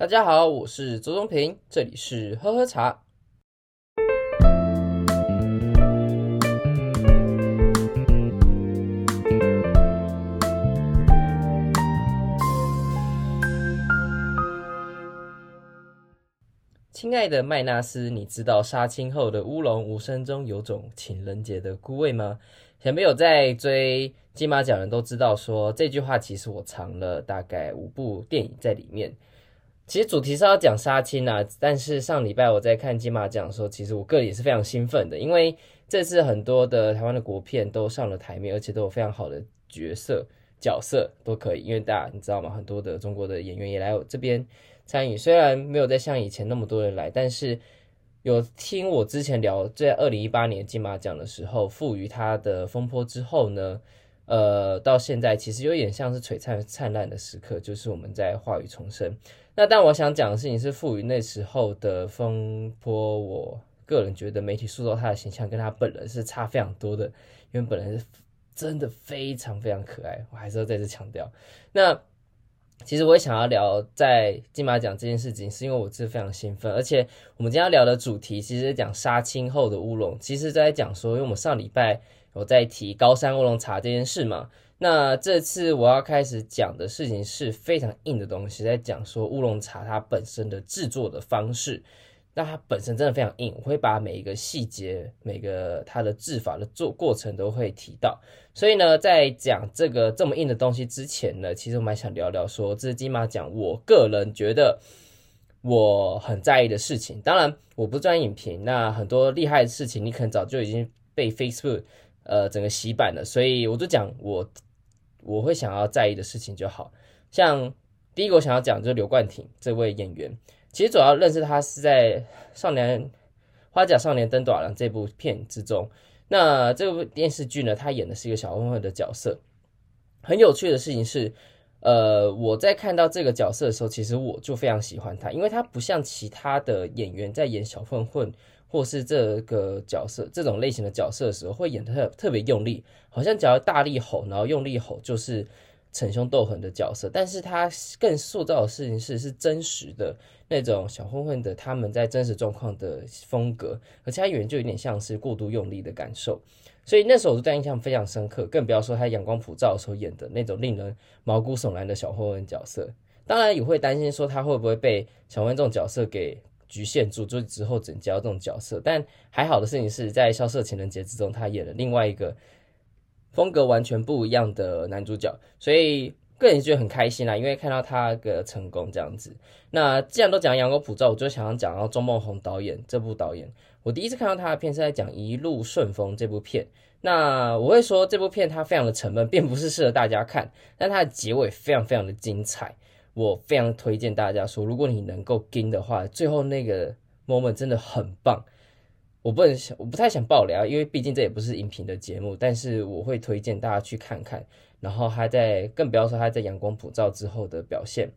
大家好，我是周宗平，这里是喝喝茶。亲爱的麦纳斯，你知道杀青后的乌龙无声中有种情人节的孤味吗？前面有在追金马奖人都知道说，说这句话其实我藏了大概五部电影在里面。其实主题是要讲杀青啊，但是上礼拜我在看金马奖的时候，其实我个人也是非常兴奋的，因为这次很多的台湾的国片都上了台面，而且都有非常好的角色角色都可以，因为大家你知道吗？很多的中国的演员也来我这边参与，虽然没有再像以前那么多人来，但是有听我之前聊在二零一八年金马奖的时候，赋予他的风波之后呢，呃，到现在其实有点像是璀璨灿烂的时刻，就是我们在话语重生。那但我想讲的事情是，赋予那时候的风波，我个人觉得媒体塑造他的形象跟他本人是差非常多的，因为本人是真的非常非常可爱，我还是要再次强调。那其实我也想要聊在金马奖这件事情，是因为我是非常兴奋，而且我们今天要聊的主题其实讲杀青后的乌龙，其实在讲说，因为我们上礼拜有在提高山乌龙茶这件事嘛。那这次我要开始讲的事情是非常硬的东西，在讲说乌龙茶它本身的制作的方式，那它本身真的非常硬，我会把每一个细节、每个它的制法的做过程都会提到。所以呢，在讲这个这么硬的东西之前呢，其实我蛮想聊聊说，这是金马奖我个人觉得我很在意的事情。当然，我不专影评，那很多厉害的事情你可能早就已经被 Facebook 呃整个洗版了，所以我就讲我。我会想要在意的事情就好，像第一个我想要讲就是刘冠廷这位演员，其实主要认识他是在《少年花甲少年登大人》这部片之中。那这部电视剧呢，他演的是一个小混混的角色。很有趣的事情是，呃，我在看到这个角色的时候，其实我就非常喜欢他，因为他不像其他的演员在演小混混。或是这个角色这种类型的角色的时候，会演的特特别用力，好像只要大力吼，然后用力吼就是逞凶斗狠的角色。但是他更塑造的事情是是真实的那种小混混的他们在真实状况的风格，而且他演员就有点像是过度用力的感受。所以那时候我就对印象非常深刻，更不要说他阳光普照的时候演的那种令人毛骨悚然的小混混角色。当然也会担心说他会不会被小混这种角色给。局限住，就之后整交这种角色，但还好的事情是在《消失的情人节》之中，他演了另外一个风格完全不一样的男主角，所以个人觉得很开心啦，因为看到他的成功这样子。那既然都讲阳光普照，我就想要讲到钟孟宏导演这部导演。我第一次看到他的片是在讲《一路顺风》这部片。那我会说这部片它非常的沉闷，并不是适合大家看，但它的结尾非常非常的精彩。我非常推荐大家说，如果你能够跟的话，最后那个 moment 真的很棒。我不能想，我不太想爆雷，因为毕竟这也不是影评的节目。但是我会推荐大家去看看。然后他在，更不要说他在阳光普照之后的表现。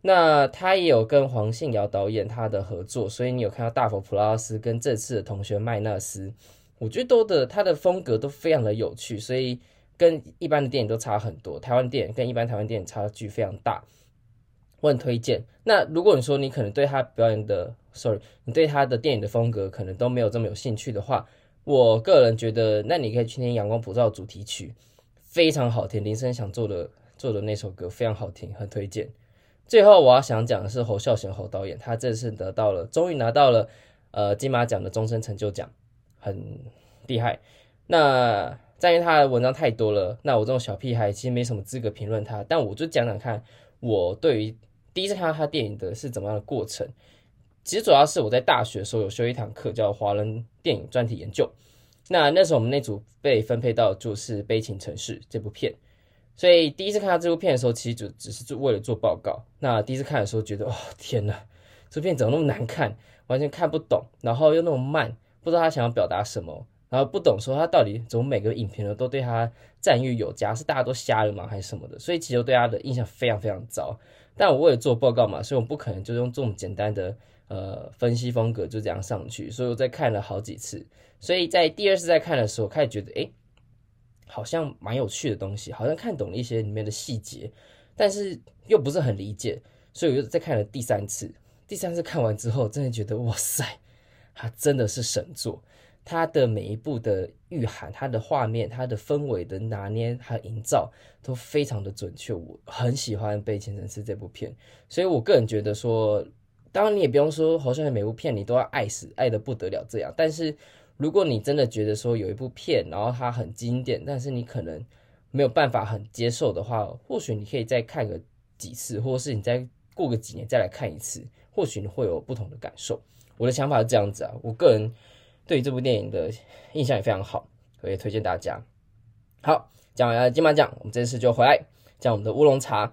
那他也有跟黄信尧导演他的合作，所以你有看到大佛普拉斯跟这次的同学麦纳斯，我觉得都的他的风格都非常的有趣，所以。跟一般的电影都差很多，台湾电影跟一般台湾电影差距非常大，我很推荐。那如果你说你可能对他表演的，sorry，你对他的电影的风格可能都没有这么有兴趣的话，我个人觉得，那你可以去听《阳光普照》主题曲，非常好听，林生想做的做的那首歌非常好听，很推荐。最后我要想讲的是侯孝贤侯导演，他这次得到了，终于拿到了呃金马奖的终身成就奖，很厉害。那。在于他的文章太多了，那我这种小屁孩其实没什么资格评论他，但我就讲讲看，我对于第一次看到他电影的是怎么样的过程。其实主要是我在大学的时候有修一堂课叫华人电影专题研究，那那时候我们那组被分配到就是《悲情城市》这部片，所以第一次看到这部片的时候，其实就只是做为了做报告。那第一次看的时候觉得，哦天呐，这片怎么那么难看，完全看不懂，然后又那么慢，不知道他想要表达什么。然后不懂说他到底怎么每个影评人都对他赞誉有加，是大家都瞎了吗还是什么的？所以其实对他的印象非常非常糟。但我为了做报告嘛，所以我不可能就用这种简单的呃分析风格就这样上去。所以我在看了好几次，所以在第二次再看的时候，开始觉得诶，好像蛮有趣的东西，好像看懂了一些里面的细节，但是又不是很理解。所以我又再看了第三次。第三次看完之后，真的觉得哇塞，他真的是神作。它的每一部的预含，它的画面，它的氛围的拿捏，还有营造都非常的准确。我很喜欢《被前尘丝》这部片，所以我个人觉得说，当然你也不用说，好像每部片你都要爱死，爱得不得了这样。但是如果你真的觉得说有一部片，然后它很经典，但是你可能没有办法很接受的话，或许你可以再看个几次，或是你再过个几年再来看一次。或许你会有不同的感受。我的想法是这样子啊，我个人对这部电影的印象也非常好，我也推荐大家。好，讲完了金马奖，我们这次就回来讲我们的乌龙茶。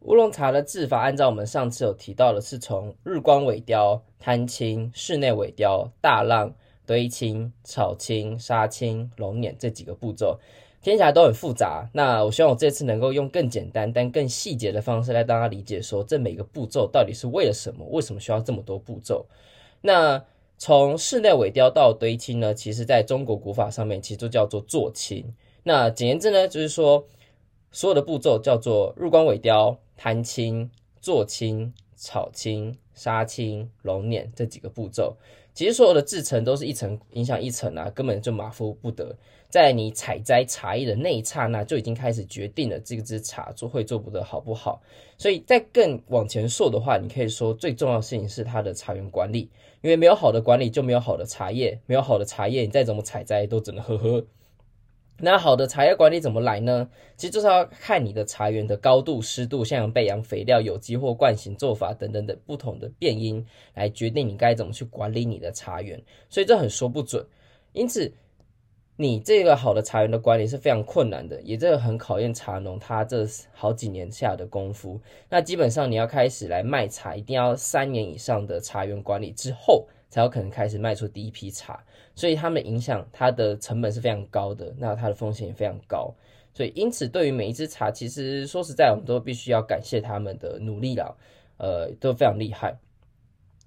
乌龙茶的制法，按照我们上次有提到的，是从日光萎凋、摊青、室内萎凋、大浪、堆青、炒青、杀青、熔碾这几个步骤。听起来都很复杂，那我希望我这次能够用更简单但更细节的方式来让大家理解，说这每个步骤到底是为了什么？为什么需要这么多步骤？那从室内尾雕到堆青呢？其实在中国古法上面，其实都叫做做青。那简言之呢，就是说所有的步骤叫做入光尾雕、摊青、做青、炒青、杀青、揉捻这几个步骤。其实所有的制程都是一层影响一层啊，根本就马虎不得。在你采摘茶叶的那一刹那，就已经开始决定了这支茶做会做不得好不好。所以在更往前说的话，你可以说最重要的事情是它的茶园管理，因为没有好的管理就没有好的茶叶，没有好的茶叶，你再怎么采摘都只能呵呵。那好的茶叶管理怎么来呢？其实就是要看你的茶园的高度、湿度、向阳、背阳、肥料、有机或惯性做法等等等不同的变因来决定你该怎么去管理你的茶园。所以这很说不准，因此。你这个好的茶园的管理是非常困难的，也这个很考验茶农他这好几年下的功夫。那基本上你要开始来卖茶，一定要三年以上的茶园管理之后，才有可能开始卖出第一批茶。所以他们影响它的成本是非常高的，那它的风险也非常高。所以因此，对于每一支茶，其实说实在，我们都必须要感谢他们的努力了，呃，都非常厉害。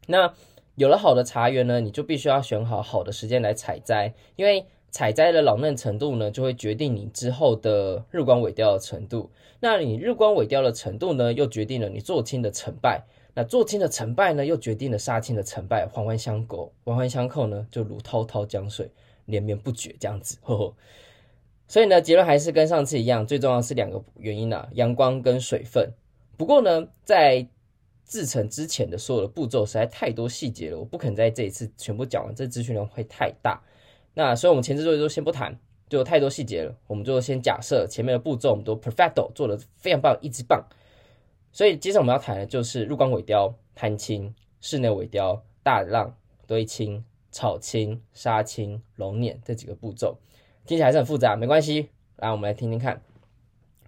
那有了好的茶园呢，你就必须要选好好的时间来采摘，因为。采摘的老嫩程度呢，就会决定你之后的日光萎凋的程度。那你日光萎凋的程度呢，又决定了你做青的成败。那做青的成败呢，又决定了杀青的成败。环环相扣，环环相扣呢，就如滔滔江水，连绵不绝这样子。呵呵。所以呢，结论还是跟上次一样，最重要是两个原因啊，阳光跟水分。不过呢，在制成之前的所有的步骤实在太多细节了，我不肯在这一次全部讲完，这资讯量会太大。那所以，我们前置作业都先不谈，就太多细节了。我们就先假设前面的步骤我们都 perfecto 做得非常棒，一级棒。所以，接着我们要谈的就是入光萎凋、摊青、室内尾雕、大浪、堆青、草青、杀青、龙碾这几个步骤，听起来还是很复杂，没关系。来，我们来听听看。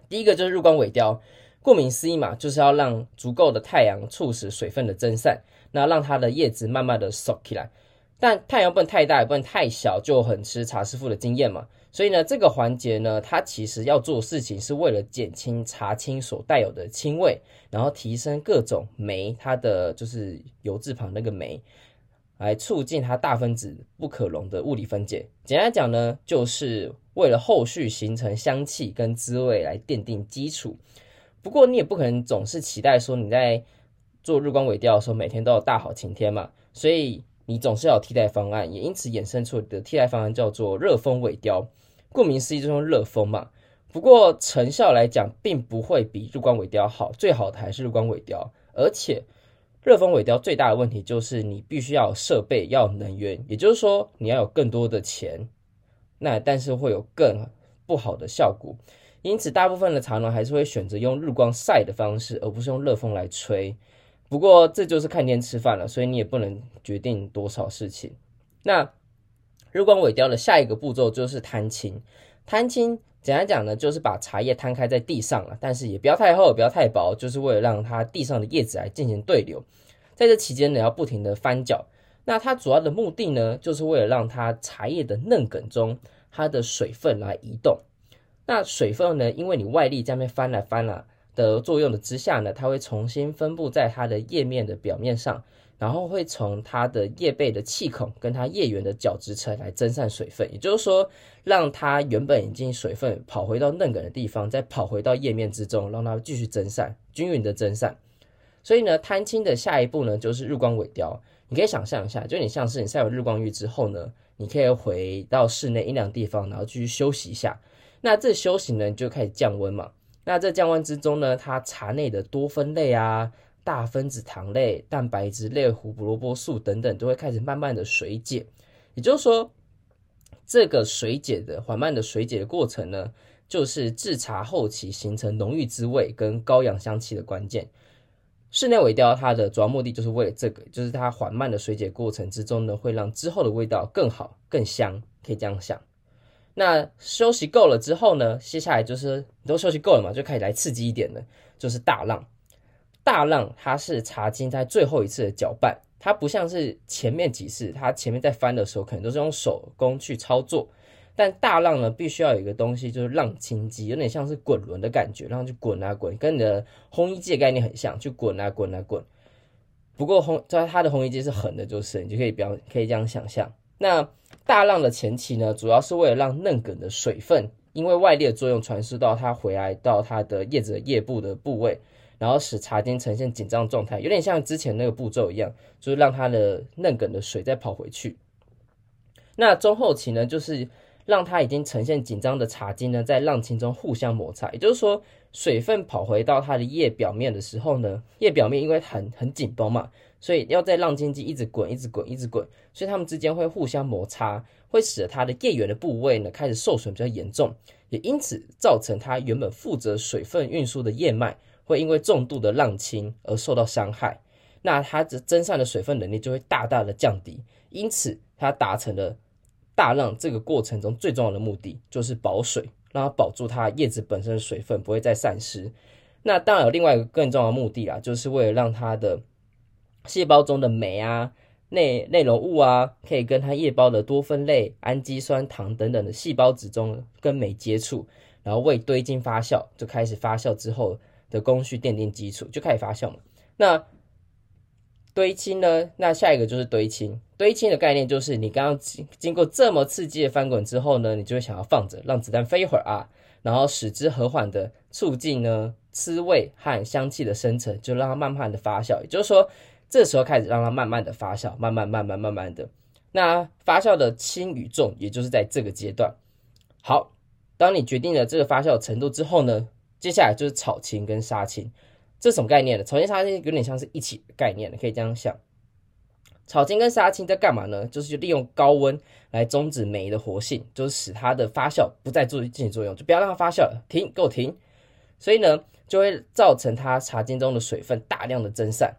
第一个就是入光尾雕，顾名思义嘛，就是要让足够的太阳促使水分的蒸散，那让它的叶子慢慢的熟起来。但太阳不能太大，也不能太小，就很吃茶师傅的经验嘛。所以呢，这个环节呢，它其实要做事情是为了减轻茶青所带有的青味，然后提升各种酶，它的就是油字旁那个酶，来促进它大分子不可溶的物理分解。简单来讲呢，就是为了后续形成香气跟滋味来奠定基础。不过你也不可能总是期待说你在做日光萎凋的时候每天都有大好晴天嘛，所以。你总是要有替代方案，也因此衍生出的替代方案叫做热风萎凋。顾名思义，就是用热风嘛。不过成效来讲，并不会比日光萎凋好，最好的还是日光萎凋。而且热风萎凋最大的问题就是你必须要有设备，要有能源，也就是说你要有更多的钱。那但是会有更不好的效果。因此，大部分的茶农还是会选择用日光晒的方式，而不是用热风来吹。不过这就是看天吃饭了，所以你也不能决定多少事情。那日光萎凋的下一个步骤就是摊青。摊青简单讲呢，就是把茶叶摊开在地上了，但是也不要太厚，不要太薄，就是为了让它地上的叶子来进行对流。在这期间呢，要不停的翻搅。那它主要的目的呢，就是为了让它茶叶的嫩梗中它的水分来移动。那水分呢，因为你外力在那边翻来翻来。的作用的之下呢，它会重新分布在它的叶面的表面上，然后会从它的叶背的气孔跟它叶缘的角质层来蒸散水分，也就是说，让它原本已经水分跑回到嫩梗的地方，再跑回到叶面之中，让它继续蒸散，均匀的蒸散。所以呢，贪青的下一步呢就是日光萎凋。你可以想象一下，就你像是你晒完日光浴之后呢，你可以回到室内阴凉地方，然后继续休息一下。那这休息呢，你就开始降温嘛。那这降温之中呢，它茶内的多酚类啊、大分子糖类、蛋白质类、胡萝卜素等等，都会开始慢慢的水解。也就是说，这个水解的缓慢的水解的过程呢，就是制茶后期形成浓郁滋味跟高扬香气的关键。室内萎凋，它的主要目的就是为了这个，就是它缓慢的水解过程之中呢，会让之后的味道更好、更香，可以这样想。那休息够了之后呢，接下来就是你都休息够了嘛，就开始来刺激一点的，就是大浪。大浪它是茶经在最后一次的搅拌，它不像是前面几次，它前面在翻的时候可能都是用手工去操作。但大浪呢，必须要有一个东西，就是浪清机，有点像是滚轮的感觉，然后就滚啊滚，跟你的烘衣机的概念很像，就滚啊滚啊滚。不过烘在它的烘衣机是横的，就是你就可以表可以这样想象。那大浪的前期呢，主要是为了让嫩梗的水分，因为外力的作用传输到它回来到它的叶子的叶部的部位，然后使茶菁呈现紧张状态，有点像之前那个步骤一样，就是让它的嫩梗的水再跑回去。那中后期呢，就是。让它已经呈现紧张的茶菁呢，在浪青中互相摩擦，也就是说，水分跑回到它的叶表面的时候呢，叶表面因为很很紧绷嘛，所以要在浪尖机一直滚，一直滚，一直滚，所以它们之间会互相摩擦，会使得它的叶缘的部位呢开始受损比较严重，也因此造成它原本负责水分运输的叶脉会因为重度的浪青而受到伤害，那它的蒸散的水分能力就会大大的降低，因此它达成了。大浪这个过程中最重要的目的就是保水，让它保住它叶子本身的水分不会再散失。那当然有另外一个更重要的目的啊，就是为了让它的细胞中的酶啊、内内容物啊，可以跟它叶胞的多酚类、氨基酸、糖等等的细胞质中跟酶接触，然后为堆晶发酵，就开始发酵之后的工序奠定基础，就开始发酵嘛。那堆青呢？那下一个就是堆青。堆青的概念就是你刚刚经经过这么刺激的翻滚之后呢，你就会想要放着，让子弹飞一会儿啊，然后使之和缓的促进呢滋味和香气的生成，就让它慢慢的发酵。也就是说，这时候开始让它慢慢的发酵，慢慢慢慢慢慢的。那发酵的轻与重，也就是在这个阶段。好，当你决定了这个发酵程度之后呢，接下来就是炒青跟杀青。这什么概念呢？炒青杀青有点像是一起概念的，可以这样想。炒青跟杀青在干嘛呢？就是利用高温来终止酶的活性，就是使它的发酵不再做进行作用，就不要让它发酵了，停，给我停。所以呢，就会造成它茶菁中的水分大量的蒸散。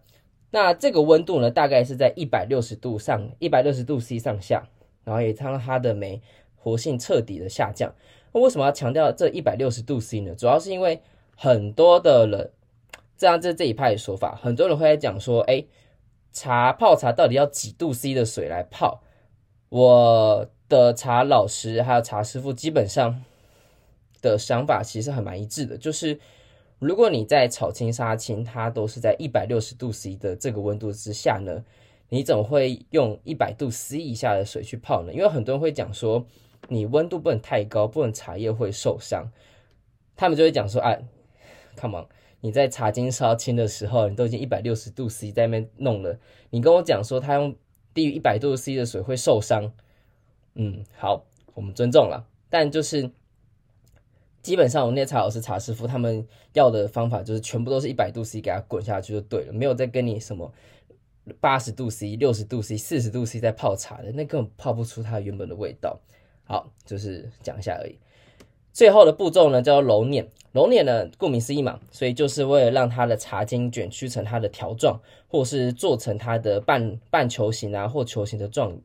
那这个温度呢，大概是在一百六十度上，一百六十度 C 上下，然后也让它的酶活性彻底的下降。那为什么要强调这一百六十度 C 呢？主要是因为很多的人。这样，这这一派的说法，很多人会来讲说，哎，茶泡茶到底要几度 C 的水来泡？我的茶老师还有茶师傅基本上的想法其实还蛮一致的，就是如果你在炒青杀青，它都是在一百六十度 C 的这个温度之下呢，你怎么会用一百度 C 以下的水去泡呢？因为很多人会讲说，你温度不能太高，不然茶叶会受伤。他们就会讲说，哎，come on。你在茶菁杀青的时候，你都已经一百六十度 C 在那边弄了，你跟我讲说他用低于一百度 C 的水会受伤，嗯，好，我们尊重了。但就是基本上我那些茶老师、茶师傅他们要的方法就是全部都是一百度 C 给它滚下去就对了，没有再跟你什么八十度 C、六十度 C、四十度 C 在泡茶的，那根本泡不出它原本的味道。好，就是讲一下而已。最后的步骤呢，叫揉捻。揉捻呢，顾名思义嘛，所以就是为了让它的茶菁卷曲成它的条状，或是做成它的半半球形啊，或球形的状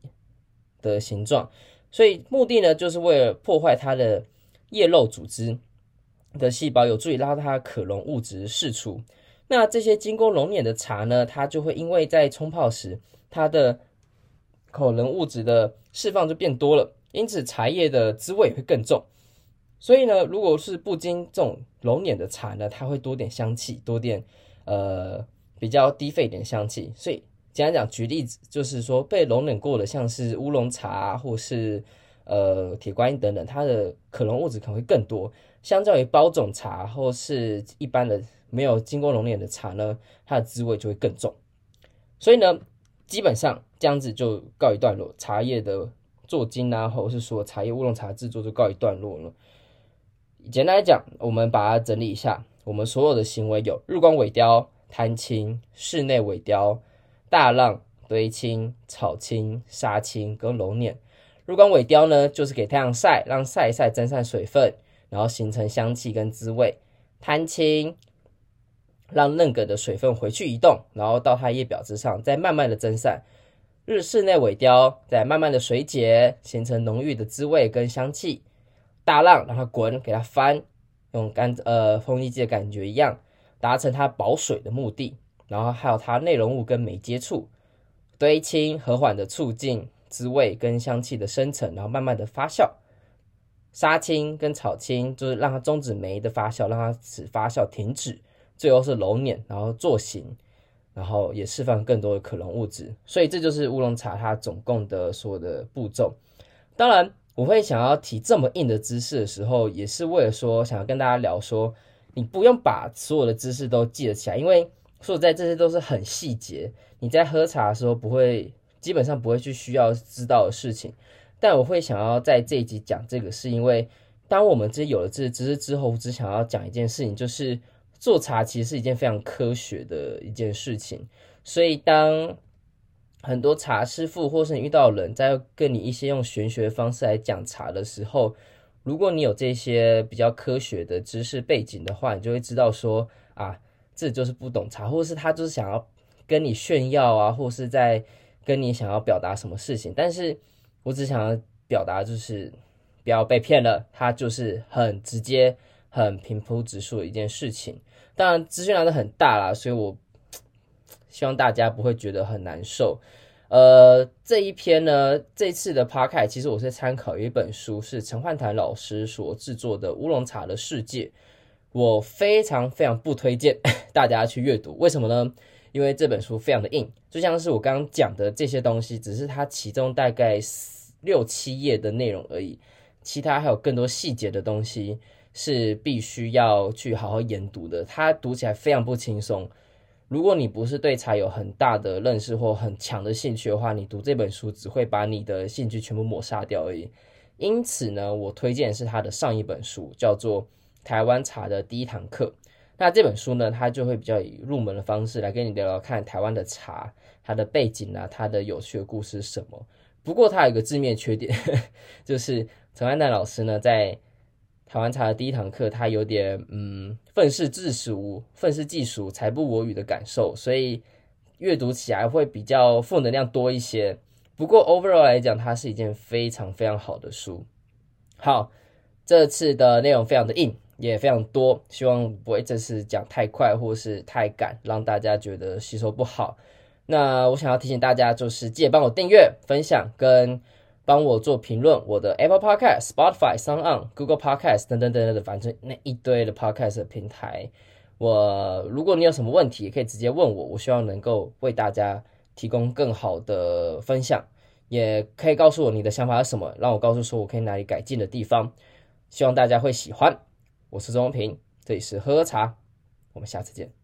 的形状。所以目的呢，就是为了破坏它的叶肉组织的细胞，有助于让它可溶物质释出。那这些经过揉捻的茶呢，它就会因为在冲泡时，它的可溶物质的释放就变多了，因此茶叶的滋味会更重。所以呢，如果是不经这种揉捻的茶呢，它会多点香气，多点呃比较低沸点香气。所以简单讲，举例子就是说，被揉捻过的，像是乌龙茶或是呃铁观音等等，它的可溶物质可能会更多，相较于包种茶或是一般的没有经过熔炼的茶呢，它的滋味就会更重。所以呢，基本上这样子就告一段落，茶叶的做精啊，或者是说茶叶乌龙茶制作就告一段落了。简单来讲，我们把它整理一下，我们所有的行为有日光萎凋、摊青、室内萎凋、大浪、堆青、炒青、杀青跟揉捻。日光萎雕呢，就是给太阳晒，让晒一晒蒸散水分，然后形成香气跟滋味。摊青，让嫩梗的水分回去移动，然后到它叶表之上，再慢慢的蒸散。日室内萎雕，再慢慢的水解，形成浓郁的滋味跟香气。大浪让它滚，给它翻，用干呃风力机的感觉一样，达成它保水的目的。然后还有它内容物跟酶接触，堆青和缓的促进滋味跟香气的生成，然后慢慢的发酵。杀青跟炒青就是让它终止酶的发酵，让它使发酵停止。最后是揉捻，然后做形，然后也释放更多的可溶物质。所以这就是乌龙茶它总共的所有的步骤。当然。我会想要提这么硬的知识的时候，也是为了说想要跟大家聊说，你不用把所有的知识都记得起来，因为说实在这些都是很细节，你在喝茶的时候不会，基本上不会去需要知道的事情。但我会想要在这一集讲这个，是因为当我们这有了这些知识之后，我只想要讲一件事情，就是做茶其实是一件非常科学的一件事情，所以当。很多茶师傅，或是你遇到人在跟你一些用玄学方式来讲茶的时候，如果你有这些比较科学的知识背景的话，你就会知道说啊，这就是不懂茶，或是他就是想要跟你炫耀啊，或是在跟你想要表达什么事情。但是我只想要表达就是不要被骗了，它就是很直接、很平铺直述的一件事情。当然资讯量都很大啦，所以我。希望大家不会觉得很难受。呃，这一篇呢，这次的 podcast 其实我是参考一本书，是陈焕坛老师所制作的《乌龙茶的世界》，我非常非常不推荐大家去阅读。为什么呢？因为这本书非常的硬，就像是我刚刚讲的这些东西，只是它其中大概六七页的内容而已，其他还有更多细节的东西是必须要去好好研读的，它读起来非常不轻松。如果你不是对茶有很大的认识或很强的兴趣的话，你读这本书只会把你的兴趣全部抹杀掉而已。因此呢，我推荐是他的上一本书，叫做《台湾茶的第一堂课》。那这本书呢，它就会比较以入门的方式来跟你聊聊看台湾的茶，它的背景啊，它的有趣的故事是什么。不过它有一个致命缺点，就是陈焕坛老师呢在。台湾茶的第一堂课，他有点嗯愤世嫉俗、愤世嫉俗、才不我与的感受，所以阅读起来会比较负能量多一些。不过 overall 来讲，它是一件非常非常好的书。好，这次的内容非常的硬，也非常多，希望不会这次讲太快或是太赶，让大家觉得吸收不好。那我想要提醒大家，就是记得帮我订阅、分享跟。帮我做评论，我的 Apple Podcast、Spotify、SoundOn、Google Podcast 等等等等的，反正那一堆的 Podcast 平台，我如果你有什么问题，也可以直接问我，我希望能够为大家提供更好的分享，也可以告诉我你的想法是什么，让我告诉说我可以哪里改进的地方，希望大家会喜欢。我是钟平，这里是喝喝茶，我们下次见。